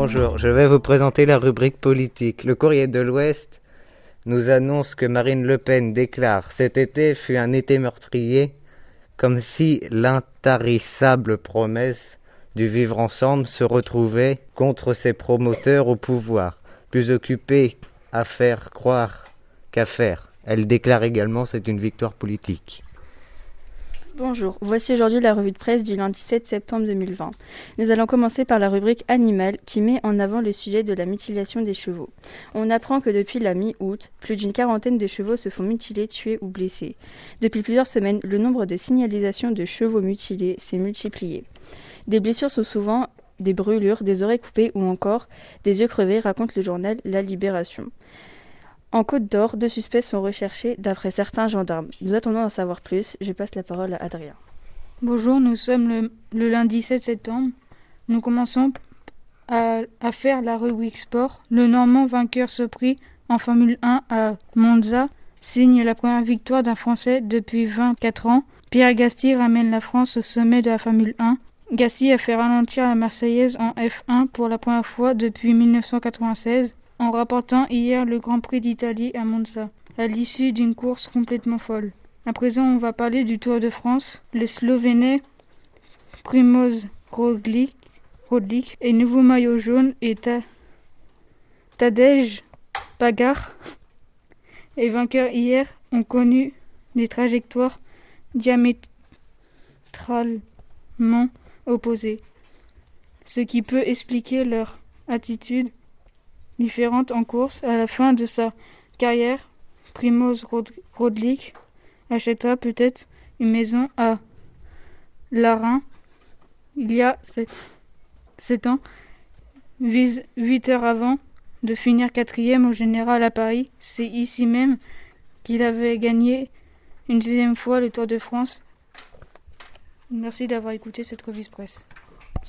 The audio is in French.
Bonjour, je vais vous présenter la rubrique politique. Le courrier de l'Ouest nous annonce que Marine Le Pen déclare Cet été fut un été meurtrier, comme si l'intarissable promesse du vivre ensemble se retrouvait contre ses promoteurs au pouvoir, plus occupés à faire croire qu'à faire. Elle déclare également c'est une victoire politique. Bonjour, voici aujourd'hui la revue de presse du lundi 7 septembre 2020. Nous allons commencer par la rubrique Animal qui met en avant le sujet de la mutilation des chevaux. On apprend que depuis la mi-août, plus d'une quarantaine de chevaux se font mutiler, tués ou blessés. Depuis plusieurs semaines, le nombre de signalisations de chevaux mutilés s'est multiplié. Des blessures sont souvent des brûlures, des oreilles coupées ou encore des yeux crevés, raconte le journal La Libération. En Côte d'Or, deux suspects sont recherchés d'après certains gendarmes. Nous attendons d'en savoir plus. Je passe la parole à Adrien. Bonjour, nous sommes le, lundi 7 septembre. Nous commençons à, faire la rubrique sport. Le Normand vainqueur se prit en Formule 1 à Monza signe la première victoire d'un Français depuis 24 ans. Pierre Gasty ramène la France au sommet de la Formule 1. Gasty a fait ralentir la Marseillaise en F1 pour la première fois depuis 1996 en rapportant hier le Grand Prix d'Italie à Monza, à l'issue d'une course complètement folle. À présent, on va parler du Tour de France. Le Slovénais Primoz Roglic, et nouveau maillot jaune et Tadej Pagar et vainqueur hier ont connu des trajectoires diamétralement opposées, ce qui peut expliquer leur attitude différente en course. À la fin de sa carrière, Primoz Roglic achètera peut-être une maison à Larin il y a sept, ans, huit heures avant de finir quatrième au général à Paris. C'est ici même qu'il avait gagné une deuxième fois le Tour de France. Merci d'avoir écouté cette revue presse.